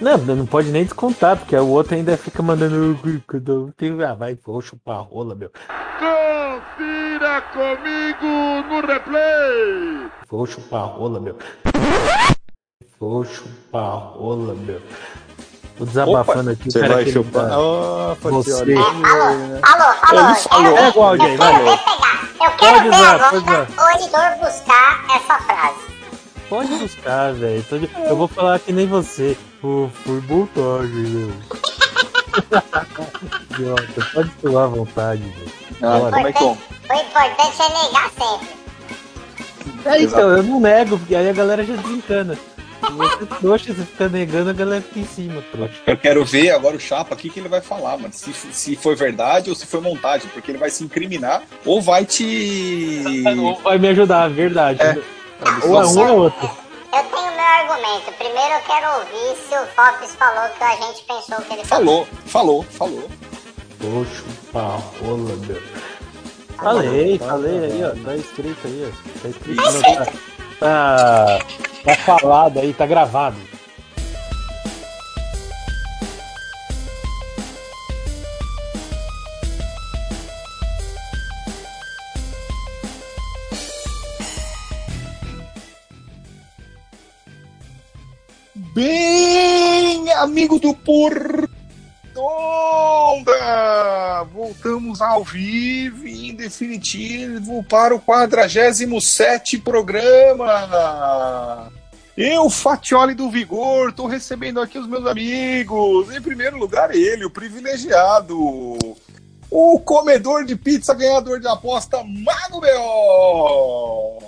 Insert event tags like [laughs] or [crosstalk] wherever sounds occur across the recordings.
Não, não pode nem descontar, porque o outro ainda fica mandando. Ah, vai, vou chupar rola, meu. Confira comigo no replay! Vou chupar rola, meu. Vou chupar rola, meu. Tô desabafando aqui. Você vai chupar. Oh, Você. Fatioli. Alô, alô, alô. Ele falou. Pega o áudio aí, Eu quero ver pegar. Eu quero Pode ver usar, pode agora o editor buscar essa frase. Pode buscar, velho. Eu vou falar que nem você. Pô, foi montagem, meu. [laughs] Idiota, pode falar à vontade, velho. Ah, Bora. como é que eu... O importante é negar sempre. É, então, eu não nego, porque aí a galera já desencana. Se você é trouxa, você fica negando, a galera fica em cima, trouxa. Eu quero ver agora o Chapa, o que, que ele vai falar, mano. Se, se foi verdade ou se foi montagem, porque ele vai se incriminar ou vai te. Ou vai me ajudar, verdade. É. Ou é um ou outro. Eu tenho meu argumento. Primeiro eu quero ouvir se o Fox falou que a gente pensou que ele falou. Falou, falou, falou. Vou chupar rola, meu. Falei, falei aí, ó. Tá escrito aí, ó. Tá escrito. Não, tá, tá, tá falado aí, tá gravado. Bem, amigo do Portonda! Voltamos ao vivo em definitivo para o 47 programa. Eu, Fatioli do Vigor, estou recebendo aqui os meus amigos. Em primeiro lugar, ele, o privilegiado. O comedor de pizza, ganhador de aposta, Mago B.O.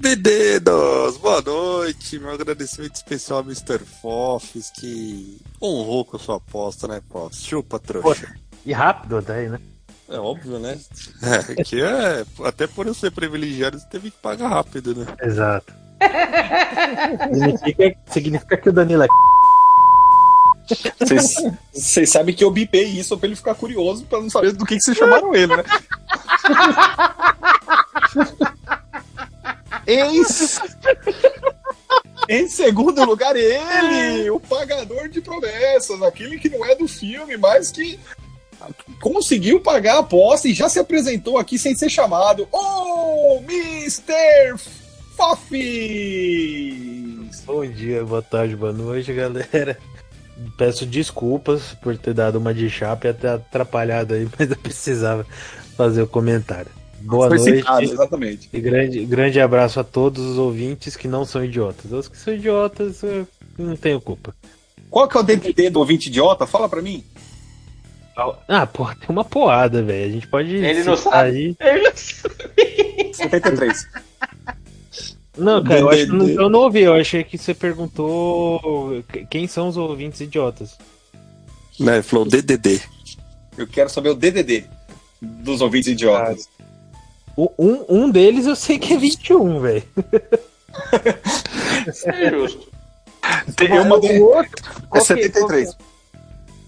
Meninos, boa noite. Meu agradecimento especial ao Mr. Fofs, que honrou com a sua aposta, né, Fofs? Chupa, trouxa. E rápido até, né? É óbvio, né? [laughs] É, que é, até por eu ser privilegiado, você teve que pagar rápido, né? Exato. [laughs] significa, significa que o Danilo é [laughs] Vocês- Vocês sabem que eu bipei isso pra ele ficar curioso pra não saber do que, que vocês chamaram ele, né? Em... em segundo lugar, ele, o pagador de promessas, aquele que não é do filme, mas que conseguiu pagar a aposta e já se apresentou aqui sem ser chamado. Oh, Mr. Fofis! Bom dia, boa tarde, boa noite, galera. Peço desculpas por ter dado uma de chapa e até atrapalhado aí, [laughs] mas eu precisava fazer o comentário. Boa Foi noite citado, exatamente. e grande, grande abraço a todos os ouvintes que não são idiotas. Os que são idiotas, eu não tenho culpa. Qual que é o DDD do ouvinte idiota? Fala pra mim. Ah, porra, tem uma porrada, velho. A gente pode. Ele não sabe. Aí. 73. [laughs] Não, cara, eu, acho que eu, não, não ouvi. Eu achei que você perguntou quem são os ouvintes idiotas. Né, ele falou DDD. Eu quero saber o DDD dos ouvintes idiotas. O- Um, um deles eu sei que é 21, velho. É justo. Eu mandei. O outro. É qual que- 73.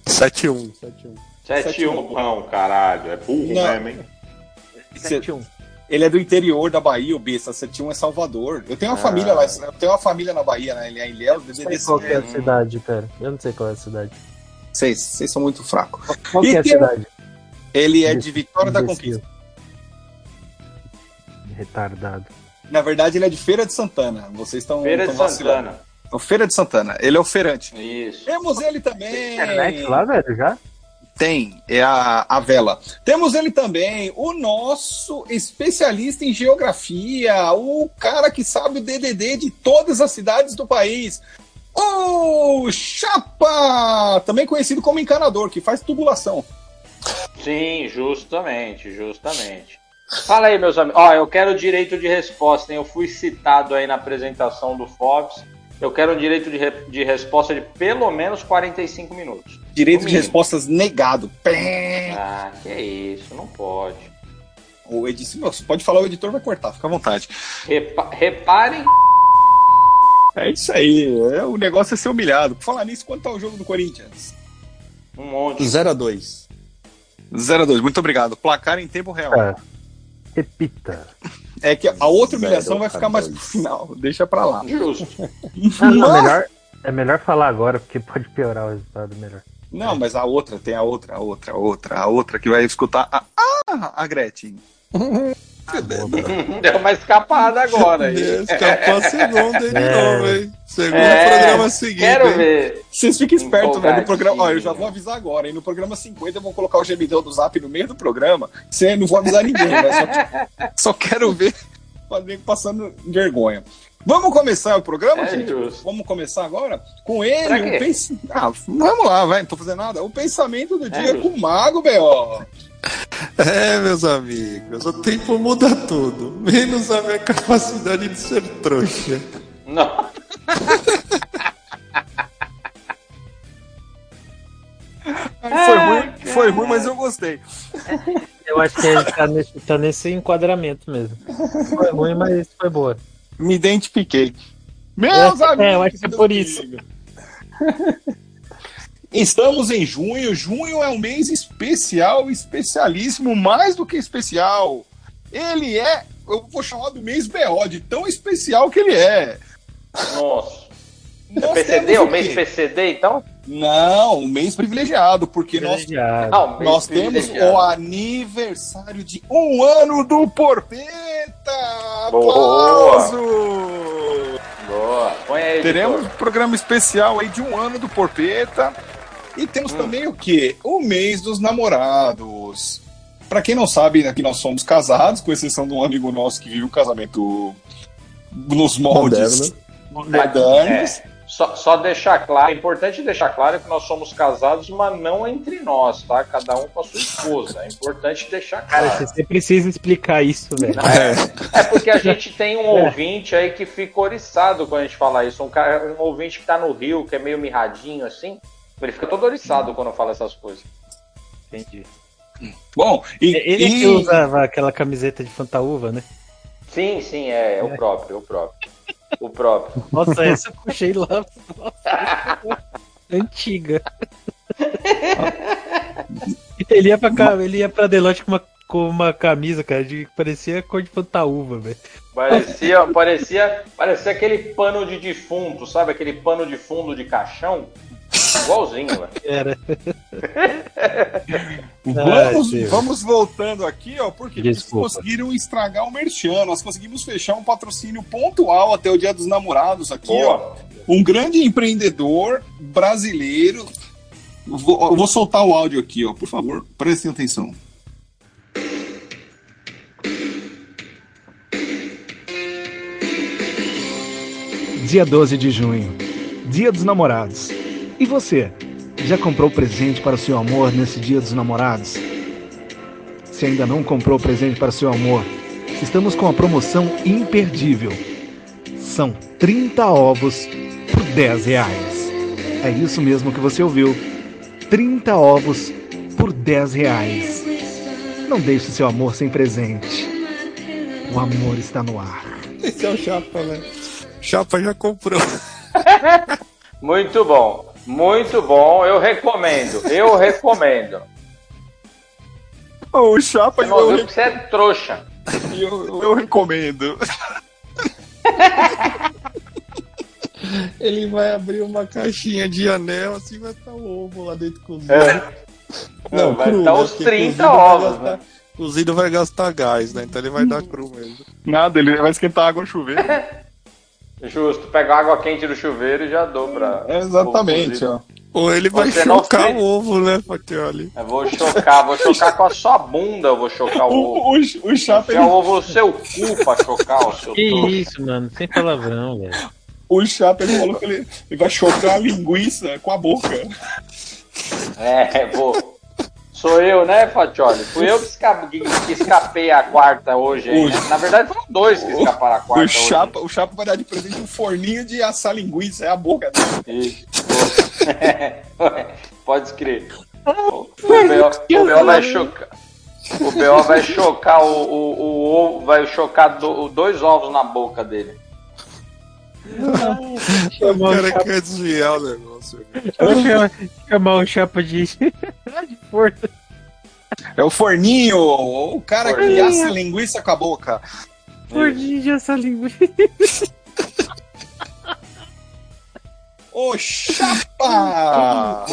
71. 7-1, não, caralho. É burro Não. mesmo, hein? 71. Ele é do interior da Bahia, o Besta. 71 é Salvador. Eu tenho uma Ah. família lá, eu tenho uma família na Bahia, né? Ele é Ilhéus, Eu não sei qual é a cidade, cara. Eu não sei qual é a cidade. Vocês, vocês são muito fracos. Qual que é a tem- cidade? Ele é de Vitória da. Conquista. Retardado. Na verdade, ele é de Feira de Santana. Vocês estão Feira de estão vacilando. Santana. Então, Feira de Santana. Ele é o feirante. Isso. Temos ele também. Internet lá, velho, já? Tem, é a, a vela. Temos ele também, o nosso especialista em geografia, o cara que sabe o DDD de todas as cidades do país. O Chapa, também conhecido como encanador, que faz tubulação. Sim, justamente, justamente. Fala aí, meus amigos. Ó, eu quero direito de resposta, hein? Eu fui citado aí na apresentação do Forbes. Eu quero um direito de, re- de resposta de pelo menos 45 minutos. Direito de respostas negado. Pé. Ah, que é isso, não pode. O editor, você pode falar, o editor vai cortar, fica à vontade. Repa- reparem, É isso aí, é, o negócio é ser humilhado. Por falar nisso, quanto tá o jogo do Corinthians? um monte. 0x2. 0x2, muito obrigado. Placar em tempo real. Cara, repita. É que a outra humilhação vai ficar mais pro final. Deixa pra lá. Justo. Ah, não, Mas- melhor, É melhor falar agora, porque pode piorar o resultado melhor. Não, mas a outra, tem a outra, a outra, a outra, a outra que vai escutar. A, ah, a Gretchen. [laughs] Deu uma escapada agora aí. Escapou a segunda aí de É. novo, hein? Segundo É, programa seguinte. Quero hein? ver. Vocês fiquem espertos, velho. No programa, ó, eu já vou avisar agora, hein? No programa 50 eu vou colocar o gemidão do zap no meio do programa. Você não vou avisar ninguém, né? Só, [laughs] só quero ver nego passando vergonha. Vamos começar o programa, É gente? justo. Vamos começar agora? Com Pra ele, quê? o pens... Ah, vamos lá, vai, não tô fazendo nada. O pensamento do dia justo. com o Mago, B.O. [laughs] É, meus amigos, o tempo muda tudo, menos a minha capacidade de ser trouxa. Não. Foi ruim, foi ruim, mas eu gostei. Eu acho que ele tá nesse, tá nesse enquadramento mesmo. Foi ruim, mas foi boa. Me identifiquei. Meus É, amigos! eu acho que é por isso. Estamos em junho. Junho é um mês especial, especialíssimo, mais do que especial. Ele é, eu vou chamar do mês BO, de tão especial que ele é. Nossa. É Nós PCD? temos O mês PCD, então? Não, um mês privilegiado, porque nós, Privilegiado. Não, nós temos privilegiado. o aniversário de um ano do Porpeta! Boa. Aplauso! Boa. Põe aí, Teremos um programa especial aí de um ano do Porpeta. E temos também o quê? O mês dos namorados. Pra quem não sabe, aqui nós somos casados, com exceção de um amigo nosso que vive um casamento nos moldes modernos. É, só, só deixar claro, é importante deixar claro que nós somos casados, mas não entre nós, tá? Cada um com a sua esposa. É importante deixar Cara, claro. você precisa explicar isso, velho. [laughs] É porque a gente tem um ouvinte aí que fica oriçado quando a gente fala isso. Um, cara, um ouvinte que tá no Rio, que é meio mirradinho assim. Ele fica todo oriçado quando fala essas coisas. Entendi. Bom, e, Ele e- que usava aquela camiseta de fantaúva, né? Sim, sim, é, é o próprio, é o próprio. O próprio. Nossa, essa eu puxei lá. Nossa, antiga. Ele ia pra, ca- ele ia pra Deloitte com uma, com uma camisa, cara, de parecia cor de fantaúva, velho. Parecia, parecia, parecia aquele pano de defunto, sabe? Aquele pano de fundo de caixão. Igualzinho, velho. Era. [laughs] Vamos, vamos voltando aqui, ó, porque Desculpa. conseguiram estragar o merchan. Nós conseguimos fechar um patrocínio pontual até o Dia dos Namorados aqui, ó. Um grande empreendedor brasileiro. Vou, vou soltar o áudio aqui, ó, por favor, prestem atenção. Dia 12 de junho, Dia dos Namorados. E você, já comprou presente para o seu amor nesse Dia dos Namorados? Se ainda não comprou presente para o seu amor, estamos com a promoção imperdível. São 30 ovos por 10 reais. É isso mesmo que você ouviu. 30 ovos por 10 reais. Não deixe seu amor sem presente. O amor está no ar. Esse é o Chapa, né? Chapa já comprou. [laughs] Muito bom. Muito bom. Eu recomendo. Eu recomendo. o Chapa, Você ouviu porque você é trouxa. eu, eu recomendo. Ele vai abrir uma caixinha de anel, assim vai estar o ovo lá dentro cozido. É. Não, vai cru, estar né? os Porque 30 cozido vai ovos, gastar- né? Cozido vai gastar gás, né? Então ele vai dar cru mesmo. Nada, ele vai esquentar água no chuveiro. [laughs] Justo. Pegar água quente do chuveiro e já dou pra. É, exatamente, ó. Ou ele vai Você chocar fez. o ovo, né, Fatioli? Eu vou chocar, vou chocar com a sua bunda, eu vou chocar o ovo. O, o, o Chapa, ele, o ovo no seu cu pra chocar o seu Que isso, mano? Sem palavrão, velho. o Chapa, ele falou que ele, ele vai chocar a linguiça com a boca. É, vou. Sou eu, né, Fatioli? Fui eu que, esca- que- escapei a quarta hoje. aí, né? Na verdade, foram dois que escaparam a quarta O hoje. Chapa, o Chapa vai dar de presente um forninho de assar linguiça, é a boca dele. [laughs] Pode escrever. O BO, o BO vai chocar. O BO vai chocar o, o, o ovo, vai chocar do- dois ovos na boca dele. O Chamar o cara chapa, quer desviar o negócio. [laughs] chamar- chamar o chapa de, [laughs] de. É o forninho, o cara que Forninho. assa linguiça com a boca. Forninho de essa linguiça. [laughs] Ô, Chapa!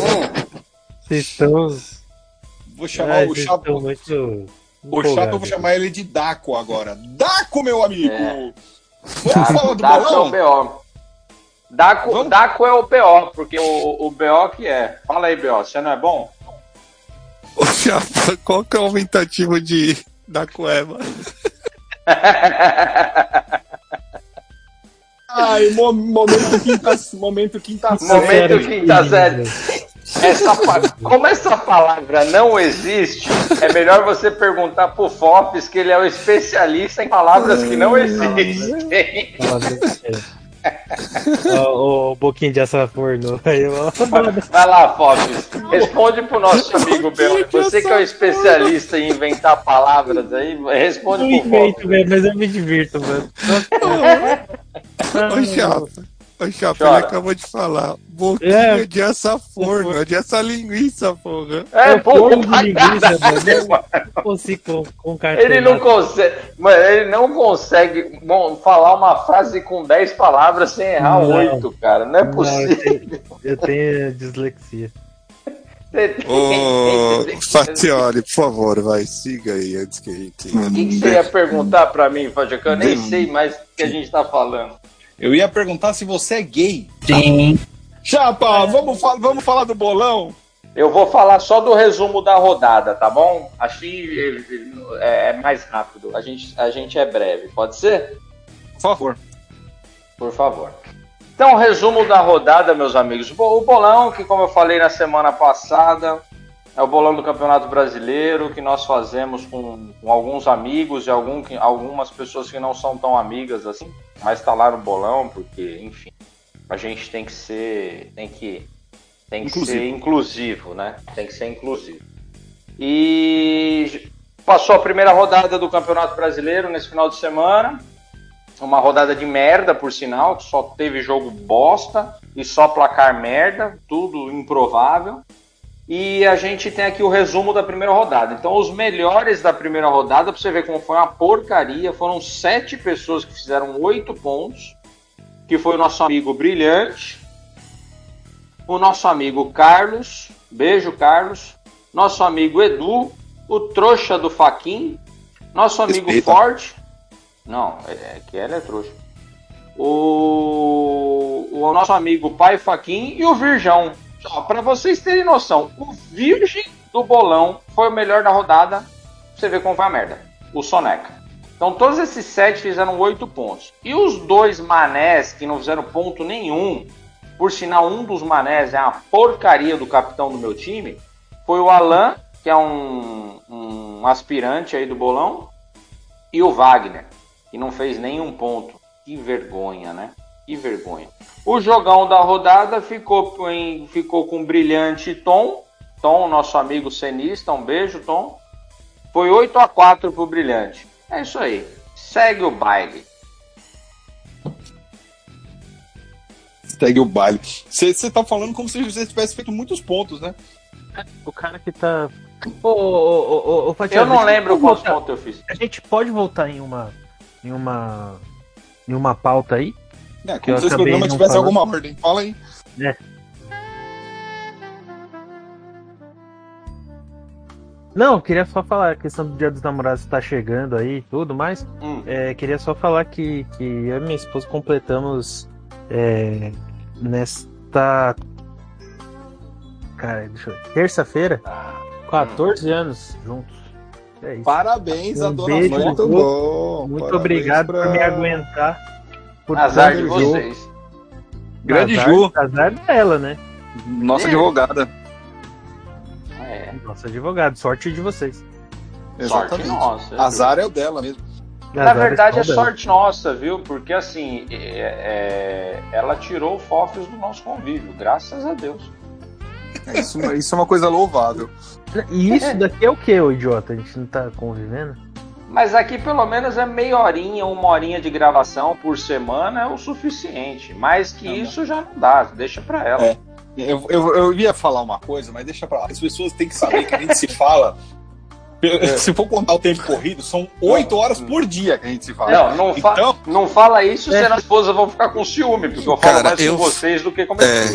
Vocês estão. Vou chamar Ai, o Chapa. muito. O Chapa, eu vou chamar ele de Daco agora. Daco, meu amigo! É. Vamos falar do Daco é o? BO. Daco, Vamos? Daco é o BO, porque o, o BO que é. Fala aí, BO, você não é bom? Ô, Chapa, [laughs] qual que é o aumentativo de da cueva? Ai, mo- momento quinta, momento quinta série. Momento Sério, quinta série. Essa, pa- como essa palavra não existe, é melhor você perguntar pro Fopes que ele é o especialista em palavras que não existem. Séria. Ó, Ô, boquinho de açaforno. Aí, ó. Vai lá, Fopes. Responde pro nosso amigo Bel. Você que é o especialista em inventar palavras aí, responde Eu pro invento, Fopes. velho, mas eu me divirto, mano. Ô, Chapa. Chora. ele acabou de falar. Boquinha É. de essa forno, é de essa linguiça, porra. É, pô, como de linguiça, mano. Eu consigo com, com Ele não consegue, mano, ele não consegue bom, falar uma frase com 10 palavras sem errar Não. oito, cara. Não é Não, eu possível. tenho, eu tenho dislexia. Ô, Fatioli, por favor, vai, siga aí antes que a gente. O que, que você ia perguntar pra mim? Que eu nem sei mais o que a gente tá falando. Eu ia perguntar se você é gay. Sim. Chapa, vamos, fa- vamos falar do bolão? Eu vou falar só do resumo da rodada, tá bom? Assim é, é mais rápido. A gente, a gente é breve. Pode ser? Por favor. Por favor. Então, resumo da rodada, meus amigos. O bolão, que como eu falei na semana passada, é o bolão do Campeonato Brasileiro, que nós fazemos com, com alguns amigos e algum, algumas pessoas que não são tão amigas assim, mas tá lá no bolão, porque, enfim, a gente tem que ser. Tem que, tem que Inclusivo. ser inclusivo, né? Tem que ser inclusivo. E passou a primeira rodada do Campeonato Brasileiro nesse final de semana. Uma rodada de merda, por sinal, que só teve jogo bosta e só placar merda, tudo improvável. E a gente tem aqui o resumo da primeira rodada. Então, os melhores da primeira rodada, pra você ver como foi uma porcaria, foram sete pessoas que fizeram oito pontos. Que foi o nosso amigo Brilhante, o nosso amigo Carlos, beijo Carlos, nosso amigo Edu, o trouxa do Faquin, nosso amigo Respeita. Forte, não, é, é que ele é trouxa, o, o nosso amigo Pai Faquin e o Virgão. Só para vocês terem noção, o Virgem do Bolão foi o melhor da rodada, pra você ver como foi a merda, o Soneca. Então todos esses sete fizeram oito pontos. E os dois manés que não fizeram ponto nenhum, por sinal, um dos manés é uma porcaria do capitão do meu time, foi o Alan, que é um, um aspirante aí do bolão, e o Wagner, que não fez nenhum ponto. Que vergonha, né? Que vergonha. O jogão da rodada ficou, em, ficou com brilhante Tom. Tom, nosso amigo cenista, um beijo, Tom. Foi 8 a 4 pro brilhante. É isso aí. Segue o baile. Segue o baile. Você tá falando como se você tivesse feito muitos pontos, né? O cara que tá. Ô, ô, ô, ô, Eu não lembro quantos pontos eu fiz. A gente pode voltar em uma. Em uma. Em uma pauta aí? É, como se esse programa não tivesse falando. alguma ordem. Fala aí. Não, eu queria só falar, a questão do Dia dos Namorados tá chegando aí e tudo mais. Hum. É, queria só falar que, que eu e minha esposa completamos é, nesta. Cara, deixa eu ver. Terça-feira, 14 anos juntos. É isso. Parabéns a Um dona beijo, Flor. Muito bom. Muito parabéns obrigado pra- por me aguentar. Por Azar de tanto jogo. vocês. Grande azar, Ju. Azar dela, né? Nossa É. advogada. É. Nosso advogado. Sorte de vocês. Sorte nossa. Azar é o dela mesmo. Na Azar verdade é sorte nossa, viu? Porque assim, é- é- ela tirou o Fofis do nosso convívio, graças a Deus. É, Isso, isso é uma coisa louvável. E isso [laughs] daqui é o que, ô idiota? A gente não tá convivendo? Mas aqui pelo menos é meia horinha, uma horinha de gravação por semana é o suficiente. Mais que Não, não. isso já não dá, deixa pra ela. É. Eu, eu, eu ia falar uma coisa, mas deixa pra lá. As pessoas têm que saber que a gente se fala [laughs] Se for contar o tempo corrido, são oito horas por dia que a gente se fala. Não, não, fa Então- não fala isso, senão as esposas vão ficar com ciúme, porque eu falo Cara, mais eu- com vocês do que com É,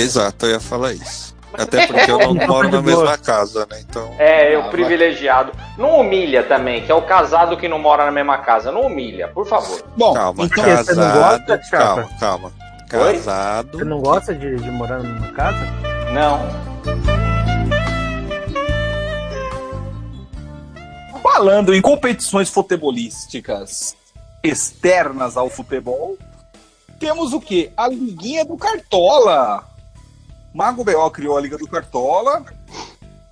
exato, eu ia falar isso. Até porque eu não [laughs] moro na mesma casa, né? Então. É, eu Ah, vai. privilegiado. Não humilha também, que é o casado que não mora na mesma casa. Não humilha, por favor. Bom, Calma, então, quê? Você não casado. gosta, Chapa? calma, calma. Oi? Casado. Você não gosta de, de morar numa casa? Não. falando em competições futebolísticas externas ao futebol, temos o quê? A Liguinha do Cartola. Mago B.O. criou a Liga do Cartola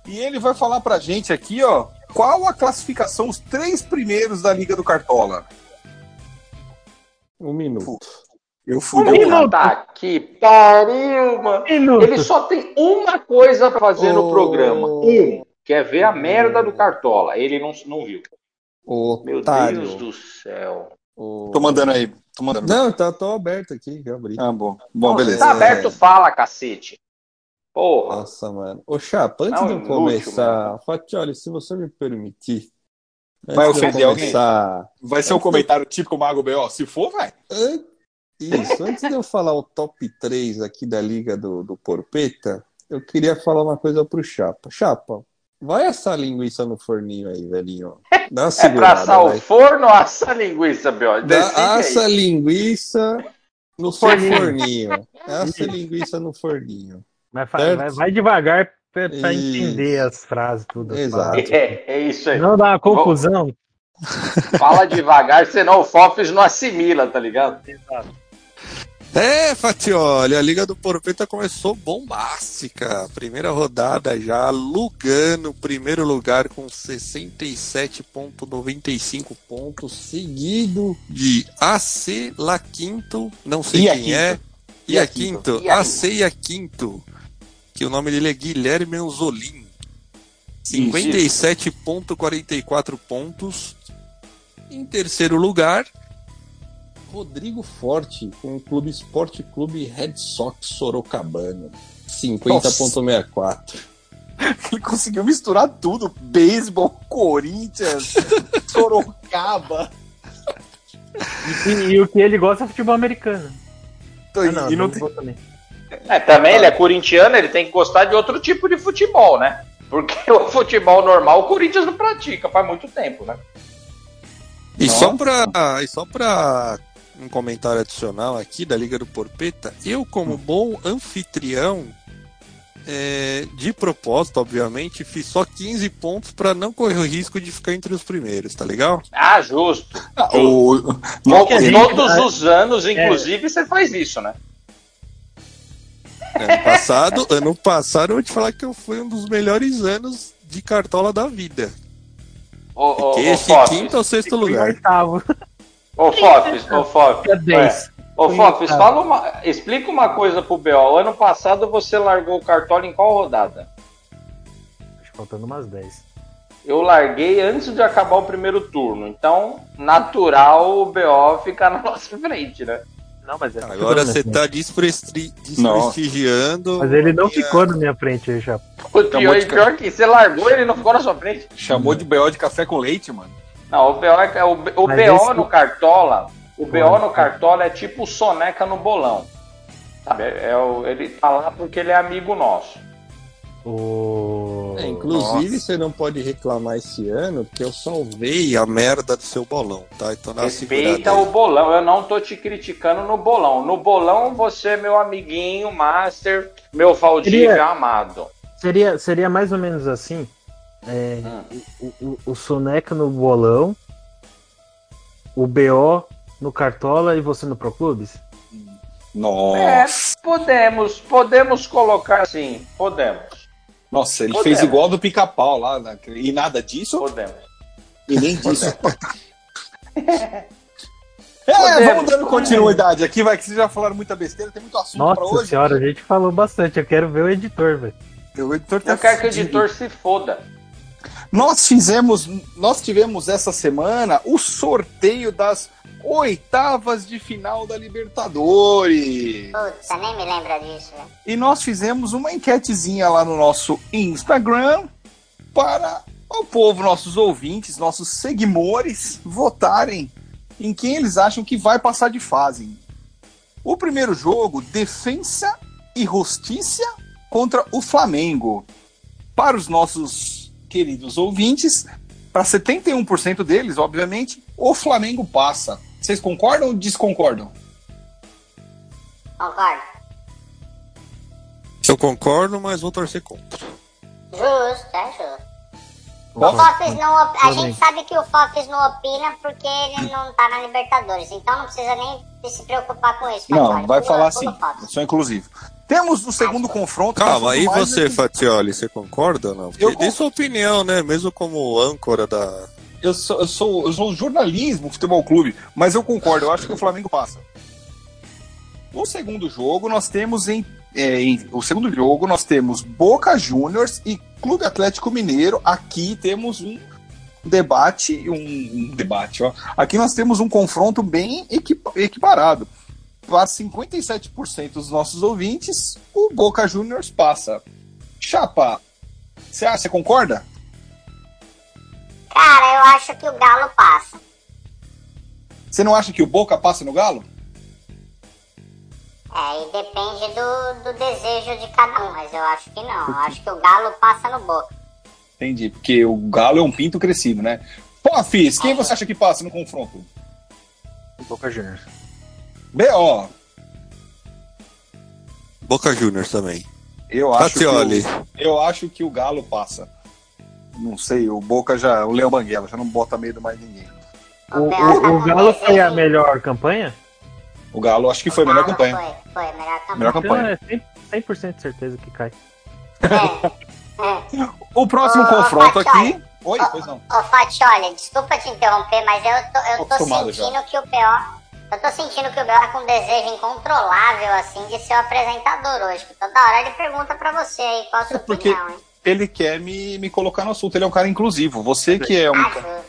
e ele vai falar pra gente aqui, ó, qual a classificação, os três primeiros da Liga do Cartola. Um minuto. Eu fui. minuto. Tá que pariu, mano. Minuto. Ele só tem uma coisa pra fazer no Ô. programa. Um. Que é ver a merda do Cartola. Ele não, não viu. Meu Otário. Deus do céu. O- Tô mandando aí. Tô mandando. Não, tá tô aberto aqui, já abri. Ah, bom. Bom, beleza. Tá aberto, fala, cacete. Porra. Nossa, mano. Ô, Chapa, antes Não, de eu inútil, começar, Fatioli, se você me permitir. Vai de eu ofender alguém? começar- Vai ser um comentário típico Mago B.O. Se for, vai. An- Isso, antes de eu falar o top 3 aqui da Liga do, do Porpeta, eu queria falar uma coisa pro Chapa. Chapa, vai assar linguiça no forninho aí, velhinho. Dá uma [laughs] É pra assar o vai. forno ou assar a linguiça, Bió? Decide Dá, aí. assa linguiça no Forninho. forninho. Assa linguiça no forninho. Vai, vai, vai devagar Isso. entender as frases, tudo. Exato. É, é isso aí. Não dá uma confusão. [laughs] Fala devagar, senão o Fofes não assimila, tá ligado? É, Fatioli, a Liga do Porpeta começou bombástica. Primeira rodada já, Lugano, primeiro lugar com 67,95 pontos, seguido de AC La Quinto, não sei E quem Quinto. é, e, E a Quinto, E a AC e a Quinto, que o nome dele é Guilherme Anzolin. 57,44 pontos. Em terceiro lugar, Rodrigo Forte, com o Clube Esporte Clube Red Sox Sorocabana. 50,64. [laughs] Ele conseguiu misturar tudo: beisebol, Corinthians, [laughs] Sorocaba. E, e o que ele gosta é futebol americano. Então, Ah, não, e não também. É, também ele é corintiano, ele tem que gostar de outro tipo de futebol, né? Porque [laughs] o futebol normal o Corinthians não pratica faz muito tempo, né? E só pra, e só pra um comentário adicional aqui da Liga do Porpeta, eu, como bom anfitrião, é, de propósito, obviamente, fiz só 15 pontos pra não correr o risco de ficar entre os primeiros, tá legal? Ah, justo. Ah, o, Todos, que a gente- todos os anos, inclusive, você faz isso, né? Ano passado, ano passado, eu vou te falar que eu fui um dos melhores anos de cartola da vida. Ô, ô, Fiquei ô, esse Fofes. quinto ou sexto lugar. oitavo. Ô, Fofes, ô, Fofes. É 10. Ô, Fofes, fala uma, explica uma coisa pro B.O. Ano passado você largou o cartola em qual rodada? Acho que faltando umas 10. Eu larguei antes de acabar o primeiro turno. Então, natural o BO ficar na [laughs] nossa frente, né? Não, mas é Agora futebol, você né? tá desprestri- desprestigiando. Mas ele não ficou na minha frente aí já. O Acabou pior, de pior que você largou ele não ficou na sua frente. chamou de B.O. de café com leite, mano. Não, o BO, é, o, o BO esse- no Cartola, o BO no Cartola é tipo o soneca no bolão. Sabe? É, o- ele tá lá porque ele é amigo nosso. O... É, inclusive, você não pode reclamar esse ano que eu salvei a merda do seu bolão, tá? Então dá Respeita o bolão. Eu não tô te criticando no bolão. No bolão você é meu amiguinho, master, meu Valdívia Queria- amado. Seria, seria mais ou menos assim. é, Hum. o, o, o Soneca no bolão, o BO no Cartola e você no Pro Clubes? Nossa. É, podemos, podemos colocar assim, podemos, Nossa, ele Podemos. fez igual do pica-pau lá. né? E nada disso, podemos. e nem disso. [laughs] É, Podemos, vamos dando continuidade aqui, vai que vocês já falaram muita besteira, tem muito assunto pra Nossa hoje. senhora, a gente falou bastante. Eu quero ver o editor, velho. O editor tá Eu quero que o editor se foda. Nós fizemos, nós tivemos essa semana o sorteio das oitavas de final da Libertadores. Puta, nem me lembra disso, velho. E nós fizemos uma enquetezinha lá no nosso Instagram para ao povo, nossos ouvintes, nossos seguidores, votarem em quem eles acham que vai passar de fase. O primeiro jogo, Defensa e Justiça contra o Flamengo. Para os nossos queridos ouvintes, para 71% deles, obviamente, o Flamengo passa. Vocês concordam ou desconcordam? Concordo. Eu concordo, mas vou torcer contra. Justo, é justo. O. Fofis não op- A Também. gente sabe que o Fofis não opina porque ele não tá na Libertadores. Então não precisa nem se preocupar com isso. Não, Fatioli. vai Pula- falar assim. sou inclusivo. Temos o segundo confronto. que Calma, é e mais você, aqui- Fatioli, você concorda ou não? Porque Eu dê sua opinião, né? Mesmo como âncora da. Eu sou, eu sou, eu sou jornalismo futebol clube, mas eu concordo, eu acho que o Flamengo passa. O segundo jogo nós temos em, é, em- o segundo jogo nós temos Boca Juniors e Clube Atlético Mineiro. Aqui temos um debate, um, um debate, ó. Aqui nós temos um confronto bem equipa- equiparado. Para 57% dos nossos ouvintes, o Boca Juniors passa. Chapa, você acha, você concorda? Cara, eu acho que o Galo passa. Você não acha que o Boca passa no Galo? É, e depende do, do desejo de cada um, mas eu acho que não. Eu acho que o Galo passa no Boca. Entendi, porque o Galo é um pinto crescido, né? Pô, Fis, quem você acha que passa no confronto? Boca Juniors. B.O. Boca Juniors também. Eu acho, que o, eu acho que o Galo passa. Não sei, o Boca já. O Léo Banguela já não bota medo mais ninguém. O, o, Bel o Galo foi a melhor campanha? O Galo acho que foi a melhor campanha. Foi, foi, melhor campanha. Melhor Então campanha. é 100%, 100% de certeza que cai. É, é. O próximo Ô, confronto aqui. Oi, pois não. Ô, Fatioli, desculpa te interromper, mas eu tô, eu Tô sentindo que o BO. Eu tô sentindo que o BO tá com um desejo incontrolável, assim, de ser o apresentador hoje. Toda hora ele pergunta pra você aí qual a sua É porque- opinião, hein? Ele quer me, me colocar no assunto, ele é um cara inclusivo. Você que é um. Ah.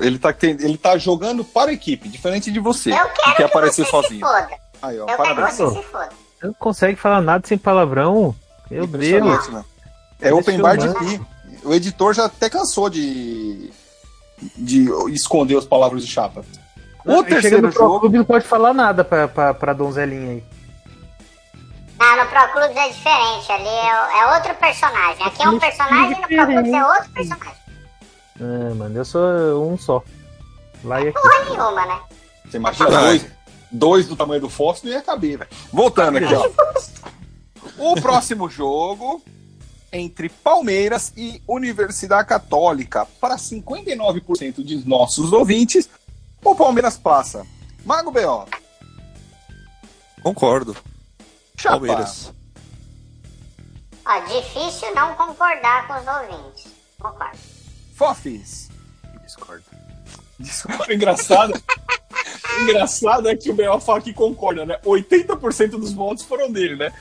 Ele tá, ele tá jogando para a equipe, diferente de você, Eu que quero quer que aparecer você sozinho. se foda. Aí, ó, Eu quero parabéns. que você se foda. Você não consegue falar nada sem palavrão. Meu Deus. Né? É open bar de pi. O editor já até cansou de, de esconder as palavras de chapa. O chega terceiro Pro jogo. Clube não pode falar nada pra, pra, pra donzelinha aí. Não, no Pro Clubes é diferente. Ali é, é outro personagem. Aqui é um personagem e no Pro Clubes é outro personagem. Ah, mano, eu sou um só. Lá e aqui. Porra nenhuma, né? Você imagina dois, dois do tamanho do fósforo não ia caber, velho. Voltando aqui, ó. [laughs] O próximo jogo entre Palmeiras e Universidade Católica. Para 59% de nossos ouvintes, o Palmeiras passa. Mago B.O. Concordo. Chapa. Palmeiras. Ó, difícil não concordar com os ouvintes. Concordo. Fofis. Discordo. Discordo. Engraçado. [laughs] Engraçado é que o B.O. fala que concorda, né? 80% dos votos foram dele, né?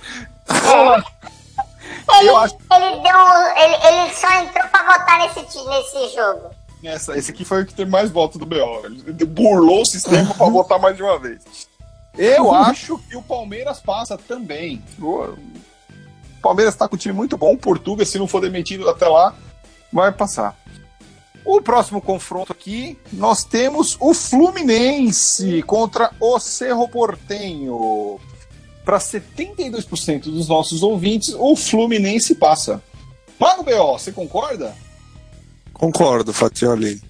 [laughs] Ele, Eu acho- ele deu. Ele, ele só entrou pra votar nesse, nesse jogo. Essa, esse aqui foi o que teve mais votos do BO. Ele burlou o sistema pra votar mais de uma vez. Eu [laughs] acho que o Palmeiras passa também. O Palmeiras tá com um time muito bom. O Portuga, se não for demitido até lá, vai passar. O próximo confronto aqui, nós temos o Fluminense contra o Cerro Portenho. Para 72% dos nossos ouvintes, o Fluminense passa. Mago BO, você concorda? Concordo, Fatioli.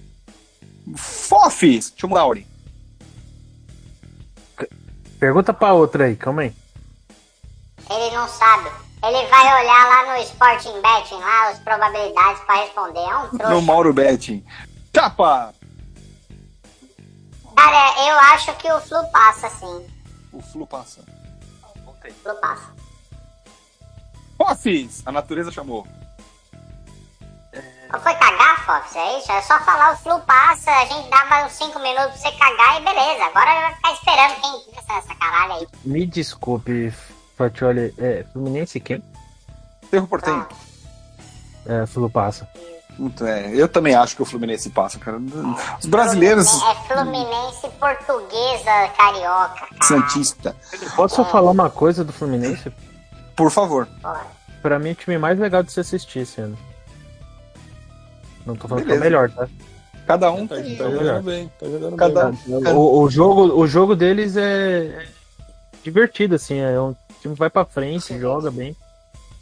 Fofis, deixa Pergunta pra outra aí, calma aí. Ele não sabe. Ele vai olhar lá no Sporting Betting, lá, as probabilidades pra responder. É um trouxa. No Mauro Betting. Chapa! Cara, eu acho que o Flu passa, sim. O Flu passa. O Flu passa. Fofis, a natureza chamou. Não foi cagar, Fox? É isso? É só falar o Flu passa, a gente dá mais uns 5 minutos pra você cagar e beleza. Agora vai ficar esperando quem pensa nessa caralho aí. Me desculpe, Fatioli. É, Fluminense quem? Cerro Portenho. É, Flu passa. Muito, é, eu também acho que o Fluminense passa, cara. Os brasileiros, É Fluminense portuguesa carioca, cara. Santista. Posso falar uma coisa do Fluminense? Por favor. Porra. Pra mim, é o time mais legal de se assistir esse ano. Não tô falando Beleza. que é o melhor, tá? Cada um Tá, tem. tá jogando bem, tá jogando Cada- bem. O, o jogo, o jogo deles é é divertido, assim. É um time que vai pra frente, joga bem.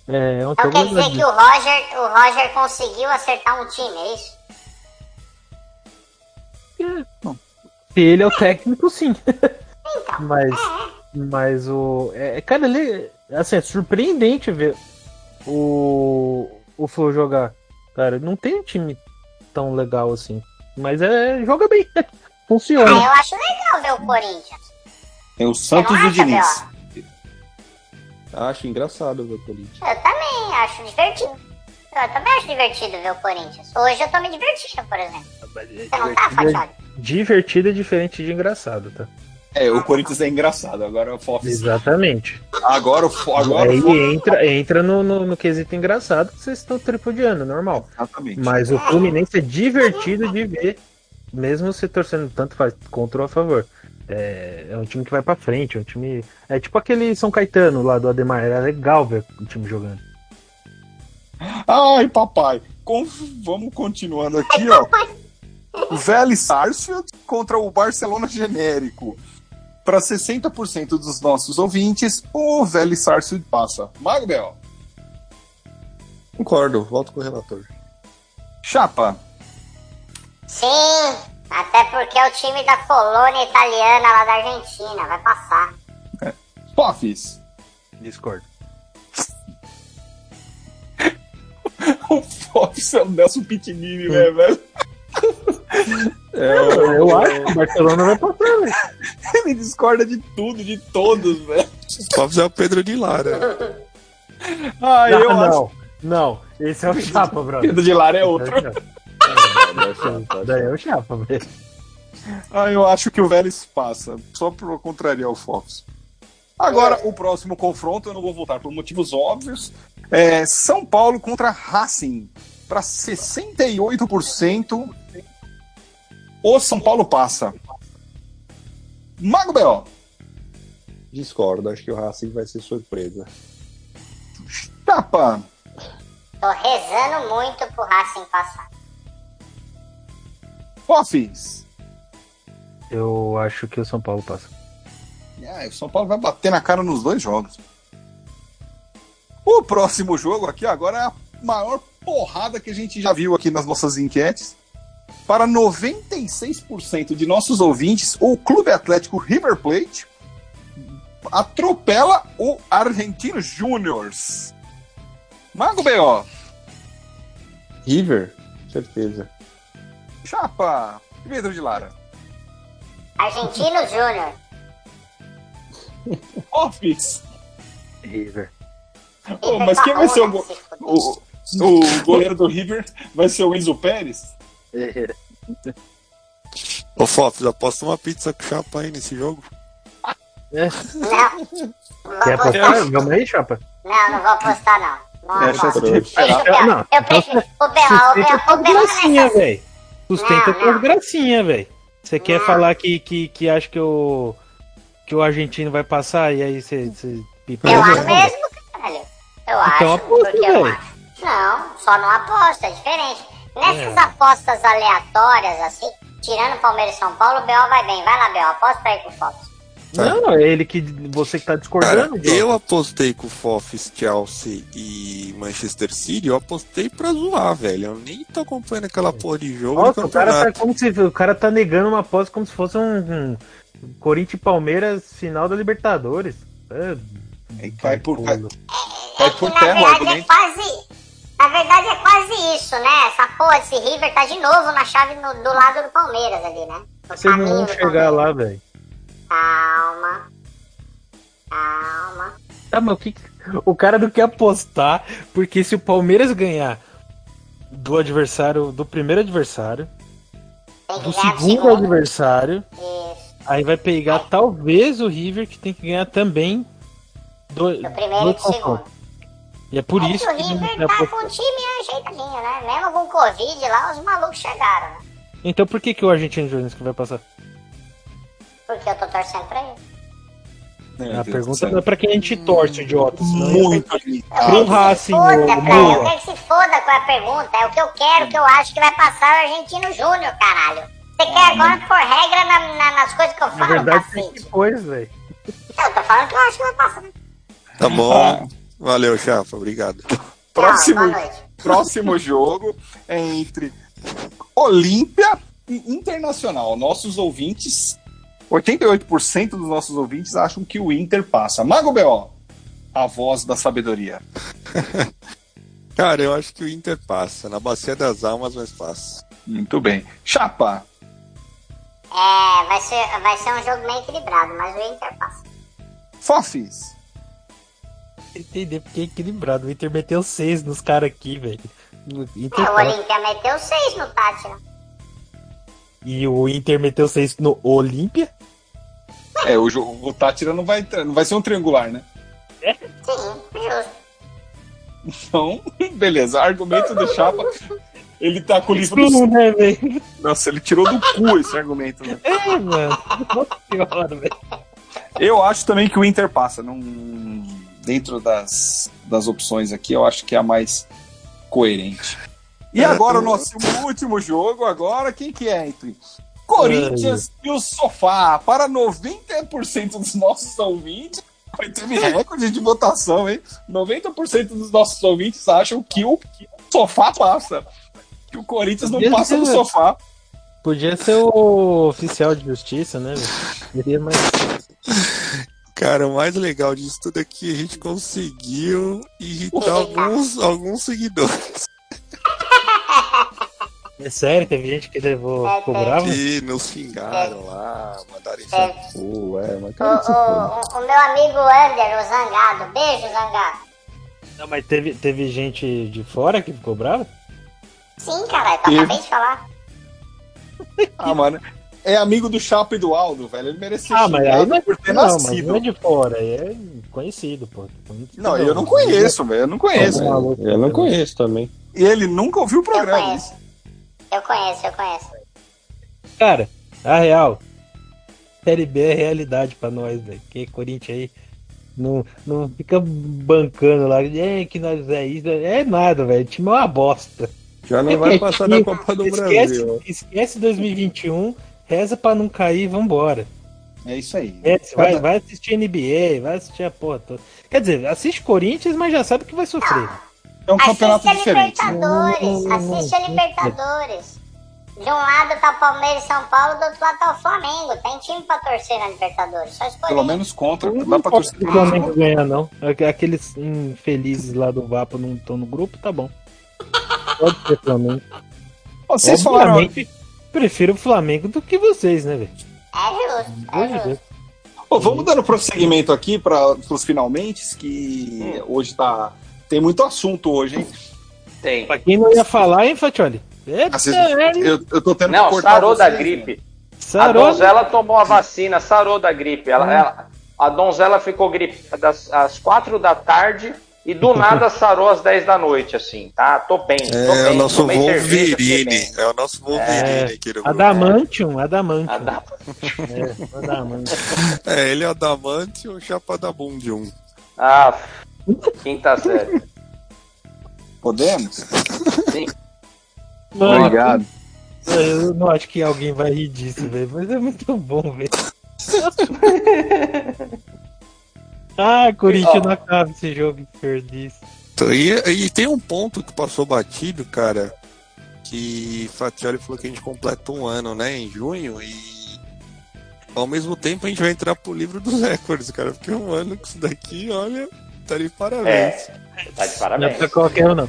É, é um Então jogo quer dizer que o Roger, o Roger conseguiu acertar um time, é isso? Se ele é o técnico, sim. Então. [laughs] Mas, mas o. É, cara, ele. Assim, é surpreendente ver o, o Flu jogar. Cara, não tem um time tão legal assim. Mas é. Joga bem. [laughs] Ah, Funciona. eu acho legal ver o Corinthians. Tem o Santos não e o Diniz. É. Acho engraçado ver o Corinthians. Eu também acho divertido. Eu também acho divertido ver o Corinthians. Hoje eu tô me divertindo, por exemplo. Você não tá, Fatiago? Divertido é diferente de engraçado, tá? É, o Corinthians é engraçado. Agora o Fox. Exatamente. Agora o agora Aí o Fox. entra, entra no, no, no quesito engraçado que vocês estão tripudiando, normal. Exatamente. Mas o Fluminense é divertido de ver, mesmo se torcendo tanto faz contra ou a favor. É, é um time que vai pra frente, é um time. É tipo aquele São Caetano lá do Ademar, era legal ver o time jogando. Ai, papai. Vamos continuando aqui, ó. O [laughs] Vélez Sarsfield contra o Barcelona genérico. Para 60% dos nossos ouvintes, o Vélez Sarsfield passa. Mago Bel. Concordo, volto com o relator. Chapa. Sim, até porque é o time da colônia italiana lá da Argentina. Vai passar. Pofis. Discordo. [laughs] O Pofis é o Nelson Pitinini, né, velho? [laughs] Eu acho que o Barcelona vai passar, [laughs] velho. Ele discorda de tudo, de todos, velho. Pode é o Pedro de Lara. Ai, Não, eu acho não, não. Esse é o Chapa, brother. Pedro de Lara é Esse outro. Daí é o Chapa, velho. Ah, eu acho que o Vélez passa, só por contrariar o Fox. Agora, o próximo confronto, eu não vou voltar por motivos óbvios. É São Paulo contra Racing. Para 68%, o São Paulo passa. Mago B.O. Discordo, acho que o Racing vai ser surpresa. Chapa. Tô rezando muito pro Racing passar. Fofis. Eu acho que o São Paulo passa. Ah, o São Paulo vai bater na cara nos dois jogos. O próximo jogo aqui agora é a maior porrada que a gente já viu aqui nas nossas enquetes. Para 96% de nossos ouvintes, o Clube Atlético River Plate atropela o Argentino Júniors. Mago B.O. River? Certeza. Chapa. Pedro de Lara. Argentino Júnior. [laughs] Office. River. Oh, mas quem vai ser o, go- o, o goleiro do River? Vai ser o Enzo Pérez? Ô Fofs, aposta uma pizza com chapa aí nesse jogo. É. Não. Quer Vou apostar? Vamos aí, Chapa? Não, não vou apostar, não. Não É, aposto. chance de Deixa o recuperar. B.O. Não, Eu prefiro. O B.O. O Sustenta nessa. Não, não. gracinhas, velho. Você quer Não. falar que, que, que acha que o, que o argentino vai passar e aí você. você Eu acho mesmo, caralho. Eu acho. Então aposta, porque eu acho. Não, só não aposta, é diferente. Nessas É. apostas aleatórias, assim, tirando Palmeiras e São Paulo, o B.O. vai bem. Vai lá, B.O. Aposta aí com o Fox. Não, não, é ele que. Você que tá Cara, discordando, Diogo. eu apostei com o Fofs, Chelsea e Manchester City, eu apostei pra zoar, velho. Eu nem tô acompanhando aquela porra de jogo Nossa, o cara, tá como se, o cara tá negando uma aposta como se fosse um, um Corinthians e Palmeiras final da Libertadores. É, cai por, cai, pulo. cai É por que na terra o verdade é argumento. quase. Na verdade é quase isso, né? Essa porra desse River tá de novo na chave no- do lado do Palmeiras ali, né? No Vocês não vão chegar lá, velho. Calma. Calma. Tá, mas o que. O cara não quer apostar, porque se o Palmeiras ganhar do adversário, do primeiro adversário, Tem que do ganhar do segundo segundo. adversário, Isso. aí vai pegar talvez o River que tem que ganhar também do, Do primeiro e do segundo. E é por É isso que o River tá com o time ajeitadinho, né? Mesmo com o Covid lá, os malucos chegaram, né? Então por que, que o Argentino Júnior que vai passar? Porque eu tô torcendo pra ele. A pergunta não é pra quem a gente torce, idiota. Muito limitado. Pro Racing, eu quero que se foda com a pergunta. É o que eu quero, que eu acho que vai passar o Argentino Júnior, caralho. Você quer agora pôr regra na- na- nas coisas que eu Na falo, verdade, cacete? depois, velho. Eu tô falando que eu acho que vai passar. Tá bom. Valeu, Chapa. Obrigado. Próximo, boa noite. próximo jogo é entre Olímpia e Internacional. Nossos ouvintes, 88% dos nossos ouvintes acham que o Inter passa. Mago B.O., a voz da sabedoria. [laughs] Cara, eu acho que o Inter passa. Na Bacia das Almas, mas passa. Muito bem. Chapa, É, vai ser, vai ser um jogo meio equilibrado, mas o Inter passa. Fofis. Entender porque é equilibrado. O Inter meteu seis nos caras aqui, velho. O Inter É, o. Olímpia meteu 6 no Tátira. E o Inter meteu seis no Olímpia. É, o, o Tátira não vai, não vai ser um triangular, né? Sim, justo. Então, [laughs] beleza. Argumento do Chapa. Ele tá com o livro do... Né? Nossa, ele tirou do cu esse argumento. Né? É, mano. Nossa senhora, velho. Eu acho também que o Inter passa. Não... Dentro das, das opções aqui, eu acho que é a mais coerente. E agora o nosso último jogo, agora, quem que é entre Corinthians e o Sofá? Para 90% dos nossos ouvintes, vai ter recorde de votação, hein? 90% dos nossos ouvintes acham que o, que o Sofá passa. Que o Corinthians não Meu passa no Deus. Sofá. Podia ser o oficial de justiça, né, velho? Seria mais. Cara, o mais legal disso tudo é que a gente conseguiu irritar alguns, alguns seguidores É sério, teve gente que levou. Ficou tem. bravo? que nos xingaram lá, mandaram isso. É. Pô, é, mas O, cara, foda. o, o meu amigo Ander, o Zangado. Beijo, Zangado. Não, mas teve, teve gente de fora que ficou brava? Sim, caralho, eu acabei de falar. Ah, mano. É amigo do Chapa e do Aldo, velho. Ele merece ser Ah, mas aí não é, por ter não, mas nascido. não é de fora, é conhecido, pô. Não, eu não conheço, velho. Eu não conheço. Tá maluco, Eu não né? conheço também. E ele nunca ouviu o Eu programa. conheço. Eu conheço, eu conheço. Cara, a real, Série B é realidade pra nós, velho. Que Corinthians aí não, não fica bancando lá, é que nós é isso, é nada, velho. O time é uma bosta. Já não vai passar da Copa do esquece, Brasil. Esquece 2021, reza pra não cair, vambora. É isso aí. Esquece, vai, vai assistir NBA, vai assistir a porra toda. Quer dizer, assiste Corinthians, mas já sabe que vai sofrer. É um campeonato Assiste a diferente. Libertadores. Assiste a Libertadores. De um lado tá o Palmeiras e São Paulo, do outro lado tá o Flamengo. Tem time pra torcer na Libertadores. Só escolher. Pelo menos contra. Dá Não pra pode torcer. o Flamengo ganhar, não. Aqu- Aqueles infelizes lá do Vapo não estão no grupo, tá bom. Pode ser Flamengo. Vocês falaram. Prefiro o Flamengo do que vocês, né, velho? É justo, é justo. Deus. Pô, vamos dando prosseguimento aqui para os finalmente, que hoje tá. Tem muito assunto hoje, hein? Tem. Pra quem não ia falar, hein, Fatioli? Eu, eu tô tendo que Não, cortar sarou da vocês, gripe. né? A Sarou, donzela tomou a vacina, sarou da gripe. Ela, ela- a donzela ficou gripada das, às quatro da tarde e do [laughs] nada sarou às 10 da noite, assim, tá? Tô bem, tô É bem. o nosso tomei cerveja, fiquei Wolverine. bem. É o nosso Wolverine É, aqui no. Adamantium, Adamantium. Ada- É, Adamantium. [laughs] É, ele é o Adamante e o Chapa da Bundium. Ah, quinta série. Podemos? Sim. Mano, Obrigado. Eu não acho que alguém vai rir disso, velho. Mas é muito bom, velho. [laughs] ah, Corinthians não acaba esse jogo perdiz. E, e tem um ponto que passou batido, cara, que Fatioli falou que a gente completa um ano, né, em junho, e ao mesmo tempo a gente vai entrar pro livro dos [laughs] recordes, cara, porque um ano com isso daqui, olha, tá de parabéns. É, tá de Não é parabéns. pra qualquer um, não.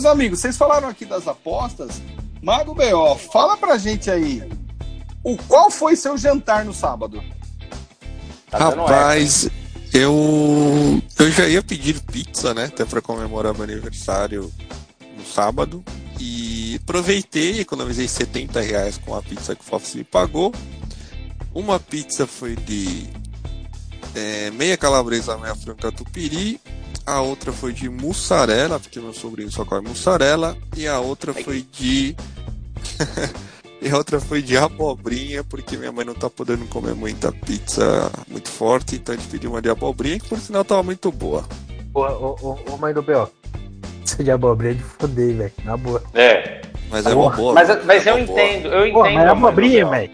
Meus amigos, vocês falaram aqui das apostas. Mago B.O., fala pra gente aí. O qual foi seu jantar no sábado? Tá Rapaz, eu, eu já ia pedir pizza, né? Até pra comemorar meu aniversário no sábado. E aproveitei, economizei 70 reais com a pizza que o Fofs me pagou. Uma pizza foi de é, meia calabresa, meia frango catupiry. A outra foi de mussarela, porque meu sobrinho só come mussarela. E a outra foi de. [laughs] e a outra foi de abobrinha, porque minha mãe não tá podendo comer muita pizza muito forte. Então a gente pediu uma de abobrinha, que por sinal tava muito boa. Ô, ô, ô, ô mãe do B.O. Isso de abobrinha é de foder, velho. Na boa. É. Mas é uma boa. Mas, mas É eu entendo, eu entendo. Pô, mas é mano, abobrinha, velho.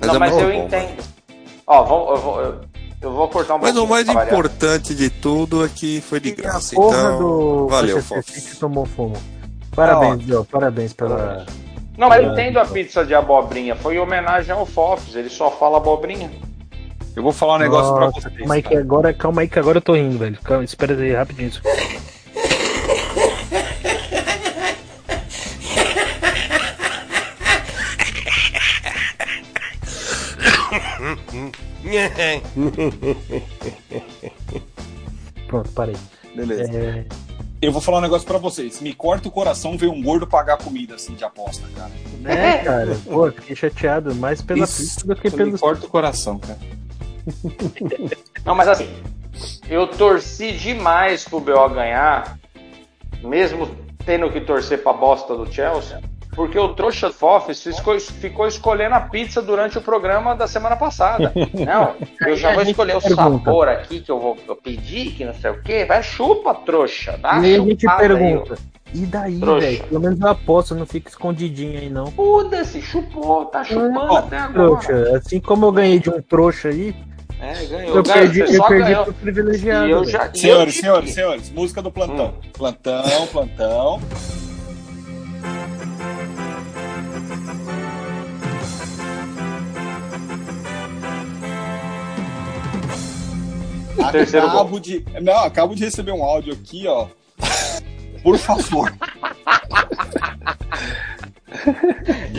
Mas Não, é mas eu bom, entendo. Ó, vamos, eu, vou, eu, eu vou cortar um Mas o mais pra importante de tudo é que foi de E graça. Então, do valeu. City tomou fumo. Parabéns, Biel. Parabéns pela. Não, mas eu entendo a pizza de abobrinha. Foi em homenagem ao Fofs, ele só fala abobrinha. Eu vou falar um negócio pra Nossa, vocês. calma aí que agora, calma aí que agora eu tô rindo, velho. Calma, espera aí rapidinho. [laughs] Pronto, parei. Beleza. É, Eu vou falar um negócio pra vocês. Me corta o coração ver um gordo pagar comida assim de aposta, cara. né, cara? Pô, fiquei chateado mais pela Isso, pizza do que Me pelos. corta o coração, cara. [laughs] Não, mas assim, eu torci demais pro BO ganhar, mesmo tendo que torcer pra bosta do Chelsea, porque o trouxa Fofes ficou, escolhendo a pizza durante o programa da semana passada. [laughs] Não, eu já vou escolher o pergunta. sabor aqui que eu vou eu pedir, que não sei o quê. Vai, chupa, trouxa. Dá E aí a gente chupada aí, pergunta. E daí, velho? Pelo menos eu aposto, não fica escondidinho aí, não. Foda-se, chupou, tá chupando Ó, até agora. Trouxa, assim como eu ganhei de um trouxa aí, É, ganhou. eu perdi, eu só perdi ganhou. pro privilegiado. E eu já, eu Senhores, tive- senhores, senhores, música do plantão. Hum. Plantão, plantão. Terceiro acabo de. Não, acabo de receber um áudio aqui, ó. Por favor. [laughs]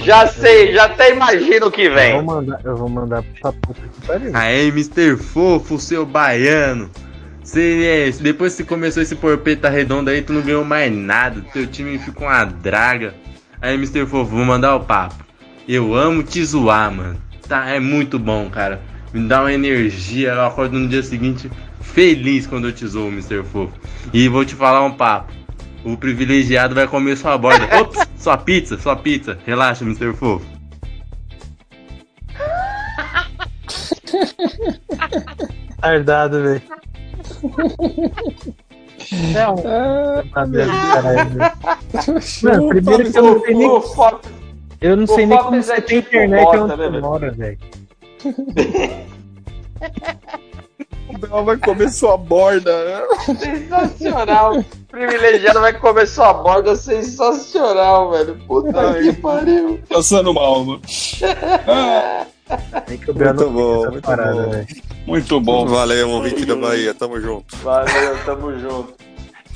Já sei, já até imagino o que Eu vou vem. mandar, eu vou mandar pra puta que pariu. Aí, Mr. Fofo, seu baiano. Cê, é, depois que começou esse porpeta redonda aí, tu não ganhou mais nada. Teu time ficou uma draga. Aí, Mr. Fofo, vou mandar o papo. Eu amo te zoar, mano. Tá, é muito bom, cara. Me dá uma energia. Eu acordo no dia seguinte feliz quando eu te zoo, Mr. Fofo. E vou te falar um papo. O privilegiado vai comer sua borda. [laughs] Ops, sua pizza, sua pizza. Relaxa, Mr. Fofo. [laughs] Tardado, velho. Não. Ah, meu caralho, velho. Mano, primeiro que eu não sei nem. Eu não sei nem como é você tem internet onde né, você mora, velho. O Bel vai comer sua borda. né? Sensacional. Privilegiado vai comer sua borda sensacional, velho. Puta que pariu. Passando mal, mano. Ah, Tem que o Bel Muito bom, muito parada, bom. velho. muito bom. Valeu, ouvinte da Bahia. Tamo junto. Valeu, tamo junto.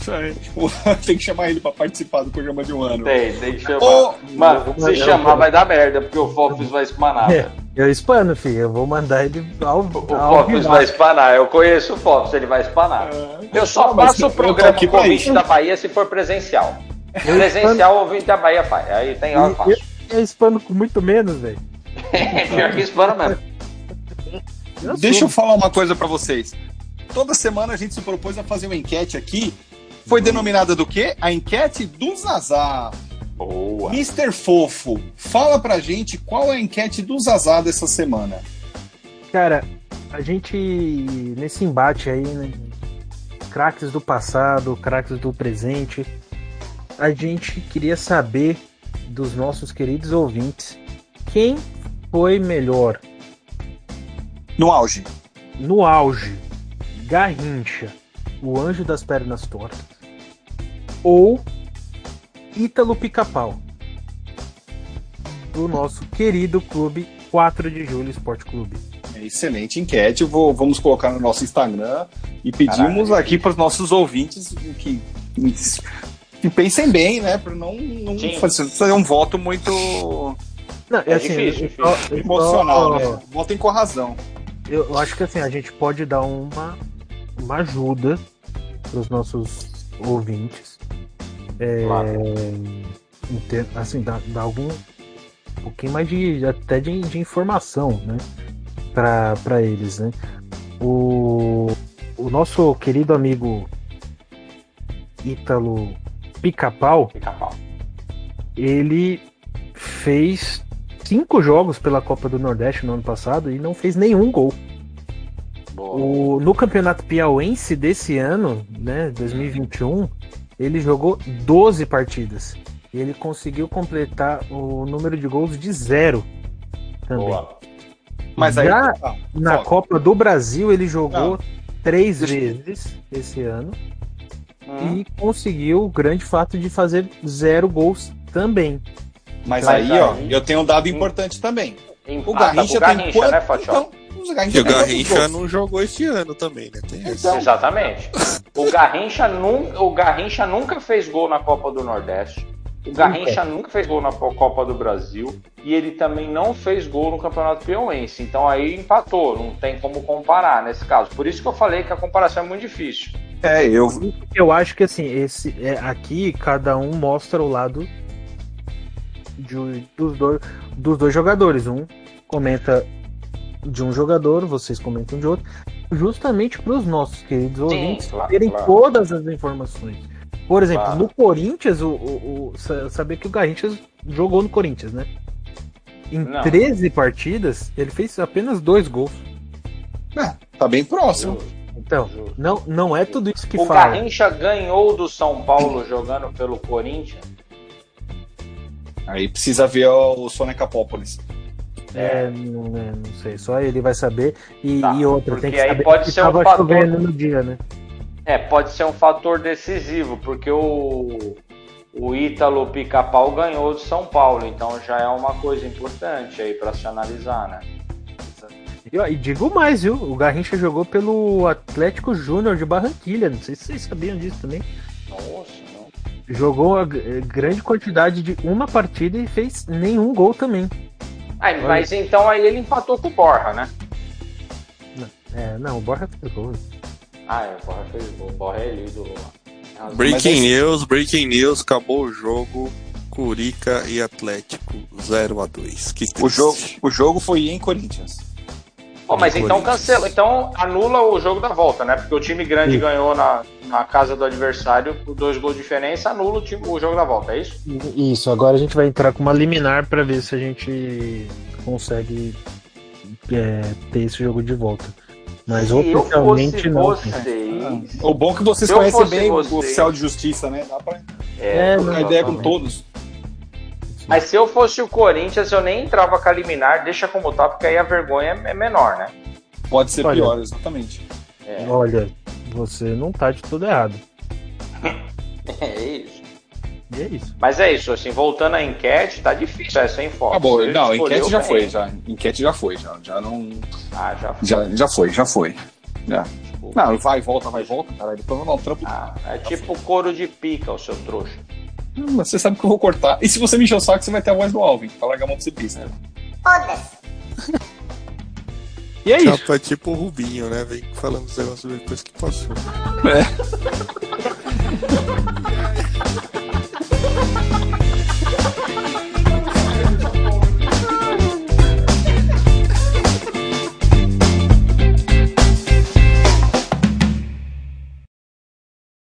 Aí. [laughs] Tem que chamar ele pra participar do programa de um ano. Tem, tem que chamar. Ô, Mano, se chamar vai dar merda, porque o Fofs vai espanar. É, velho. Eu espano, filho. Eu vou mandar ele ao, O ao vivo. vai espanar. Eu conheço o Fofs, ele vai espanar. Eu só mas faço eu o programa aqui com ouvinte da Bahia se for presencial. Presencial, ouvinte da Bahia faz. Aí tem hora que Eu, eu espano com muito menos, velho. [laughs] Pior que espana mesmo. Eu Deixa eu falar uma coisa pra vocês. Toda semana a gente se propôs a fazer uma enquete aqui. Foi denominada do quê? A enquete do Zazá. Boa. Mr. Fofo, fala pra gente qual é a enquete do Zazá dessa semana. Cara, a gente, nesse embate aí, né? Craques do passado, craques do presente, a gente queria saber dos nossos queridos ouvintes quem foi melhor No auge. no auge, Garrincha, o anjo das pernas tortas, ou Ítalo Pica-Pau, do nosso querido clube 4 de Julho Esporte Clube. É excelente enquete. Vou- vamos colocar no nosso Instagram e pedimos Caralho. aqui para os nossos ouvintes que, que pensem bem, né? Para não, não fazer, fazer um voto muito Não, É assim, difícil, eu só- emocional, só- né? Votem com razão. eu, eu acho que assim, a gente pode dar uma, uma ajuda para os nossos ouvintes. É, ter- assim, dar, dar algum um pouquinho mais de até de, de informação, né? Para eles, né? O, o nosso querido amigo Ítalo Pica-Pau, Pica-pau. ele fez cinco jogos pela Copa do Nordeste no ano passado e não fez nenhum gol. O, no campeonato piauense desse ano, né, 2021, ele jogou 12 partidas. E ele conseguiu completar o número de gols de zero também. Boa. Mas aí. Já ah, Na foca. Copa do Brasil, ele jogou Não. três Deixa- vezes esse ano Hum. e conseguiu o grande fato de fazer zero gols também. Mas aí, ó, aí- eu tenho um dado importante também. Em- O ah, tá, Garrincha o tem Garrincha, quanto? né, Fatió? O Garrincha E o Garrincha não jogou este ano também, né? Então. Exatamente. O Garrincha, nunca, o Garrincha nunca fez gol na Copa do Nordeste. O Garrincha nunca fez gol na Copa do Brasil. E ele também não fez gol no Campeonato Piauense. Então aí empatou. Não tem como comparar nesse caso. Por isso que eu falei que a comparação é muito difícil. É, eu. Eu acho que assim, esse é, aqui cada um mostra o lado de- dos, dois, dos dois jogadores. Um comenta de um jogador, vocês comentam de outro, justamente para os nossos queridos ouvintes claro, terem claro. todas as informações. Por exemplo, Claro. no Corinthians, o, o, o- sa- saber que o Garrincha jogou no Corinthians, né? Em Não. 13 partidas, ele fez apenas dois gols. Tá bem próximo. Então, não, não é tudo isso que o fala. Garrincha ganhou do São Paulo jogando pelo Corinthians. Aí precisa ver o Sonecapópolis. É, não, é, não sei, só ele vai saber. E, Tá, e outra, tem que aí saber pode que ser um fator- no dia, né? É, pode ser um fator decisivo, porque o, o Ítalo Pica-Pau ganhou do São Paulo, então já é uma coisa importante aí para se analisar, né? E, e digo mais, viu? O Garrincha jogou pelo Atlético Júnior de Barranquilha. Não sei se vocês sabiam disso também. Nossa, não. Jogou a grande quantidade de uma partida e fez nenhum gol também. Ah, mas então aí ele empatou com o Borja, né? É, não, o Borja fez gol. Ah, é, o Borja fez gol. O Borja é ídolo lá. Breaking Mas news, breaking news, acabou o jogo. Curica e Atlético 0 a 2 Que O jogo, o jogo foi em Corinthians. Pô, mas então cancela, então anula o jogo da volta, né? Porque o time grande ganhou na, na casa do adversário por dois gols de diferença, anula o, time, o jogo da volta, é isso? Isso, agora a gente vai entrar com uma liminar pra ver se a gente consegue é, ter esse jogo de volta. Mas Se oficialmente não. vocês. O bom é que vocês conhecem bem o você- oficial de justiça, né? Dá pra É, trocar não, ideia com todos. Mas se eu fosse o Corinthians, eu nem entrava com a liminar, deixa como tá, porque aí a vergonha é menor, né? Pode ser Olha. pior, exatamente. É, Olha, você não tá de tudo errado. [laughs] é isso. E é isso. Mas é isso, assim, voltando à enquete, tá difícil essa, hein, Fox? Acabou. Você Não, enquete já bem. foi, já. Enquete já foi, já. Já não. Ah, já foi. Já, já foi, já foi. Já. Não, vai, volta, vai, volta, caralho. Depois eu vou dar um trampo. Ah, é tipo couro de pica, o seu trouxa. Hum, você sabe que eu vou cortar. E se você me encher o saco, você vai ter a voz do Alvin. Pra largar a mão de ciclista. Foda-se. E é isso. É tipo o Rubinho, né? Vem falando os negócios depois que passou. É. [laughs]